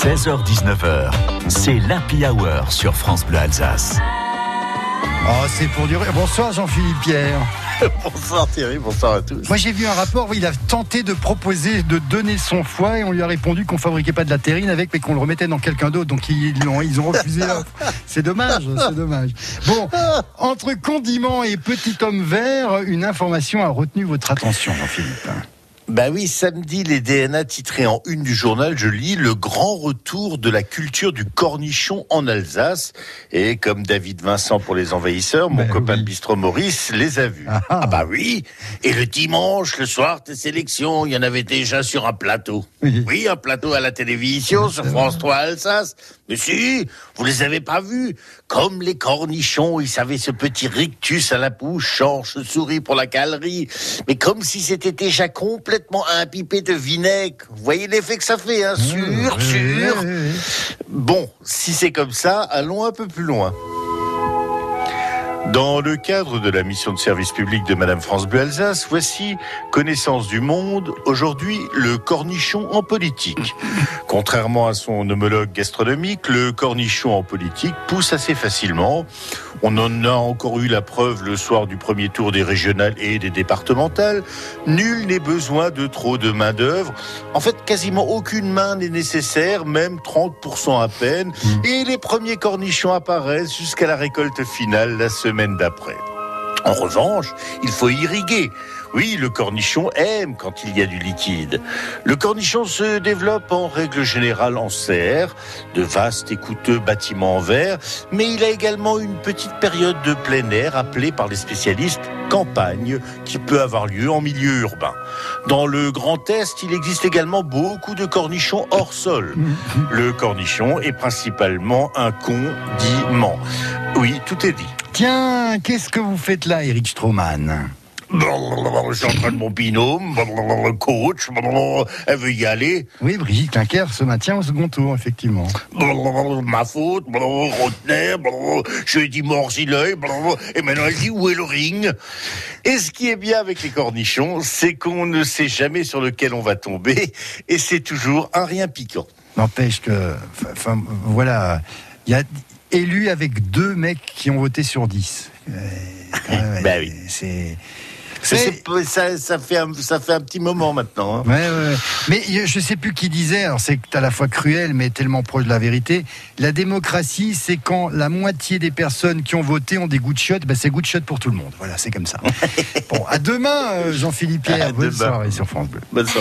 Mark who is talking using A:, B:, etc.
A: 16h-19h, c'est l'Happy Hour sur France Bleu Alsace.
B: Oh, c'est pour durer. Bonsoir Jean-Philippe Pierre.
C: bonsoir Thierry, bonsoir à tous.
B: Moi j'ai vu un rapport où il a tenté de proposer de donner son foie et on lui a répondu qu'on fabriquait pas de la terrine avec mais qu'on le remettait dans quelqu'un d'autre. Donc ils ont, ils ont refusé C'est dommage, c'est dommage. Bon, entre condiments et petit homme vert, une information a retenu votre attention Jean-Philippe.
C: Bah oui, samedi, les DNA titrés en une du journal, je lis le grand retour de la culture du cornichon en Alsace. Et comme David Vincent pour les envahisseurs, mon ben copain de bistrot Maurice les a vus. Ah, ah. ah, bah oui. Et le dimanche, le soir tes sélections, il y en avait déjà sur un plateau. Oui, un plateau à la télévision sur France 3 Alsace. Mais si, vous les avez pas vus. Comme les cornichons, ils avaient ce petit rictus à la bouche, change souris pour la calerie. Mais comme si c'était déjà complètement impipé de vinaigre. Vous voyez l'effet que ça fait, hein Sûr, sûr. Bon, si c'est comme ça, allons un peu plus loin. Dans le cadre de la mission de service public de Madame France Bleu Alsace, voici Connaissance du monde, aujourd'hui le cornichon en politique. Contrairement à son homologue gastronomique, le cornichon en politique pousse assez facilement. On en a encore eu la preuve le soir du premier tour des régionales et des départementales. Nul n'est besoin de trop de main-d'œuvre. En fait, quasiment aucune main n'est nécessaire, même 30% à peine. Mmh. Et les premiers cornichons apparaissent jusqu'à la récolte finale la semaine d'après. En revanche, il faut irriguer. Oui, le cornichon aime quand il y a du liquide. Le cornichon se développe en règle générale en serre, de vastes et coûteux bâtiments en verre, mais il a également une petite période de plein air appelée par les spécialistes campagne qui peut avoir lieu en milieu urbain. Dans le Grand Est, il existe également beaucoup de cornichons hors sol. Le cornichon est principalement un condiment. Oui, tout est dit.
B: Tiens, qu'est-ce que vous faites là, Eric Stroman
C: je suis en train de mon binôme, coach, elle veut y aller.
B: Oui, Brigitte Clinquer se maintient au second tour, effectivement.
C: Ma faute, Rotner, je lui ai dit morsi l'œil, et maintenant elle dit où est le ring Et ce qui est bien avec les cornichons, c'est qu'on ne sait jamais sur lequel on va tomber, et c'est toujours un rien piquant.
B: N'empêche que, enfin, voilà, il y a élu avec deux mecs qui ont voté sur dix.
C: Euh, ben oui. C'est ça, ça, fait un, ça fait un petit moment maintenant.
B: Hein. Ouais, ouais. Mais je sais plus qui disait, alors c'est à la fois cruel mais tellement proche de la vérité. La démocratie, c'est quand la moitié des personnes qui ont voté ont des goûts de shot, ben c'est goût de shot pour tout le monde. Voilà, c'est comme ça. bon, à demain, euh, Jean-Philippe Pierre. Bonne soirée sur France Bleu. Bonne soirée.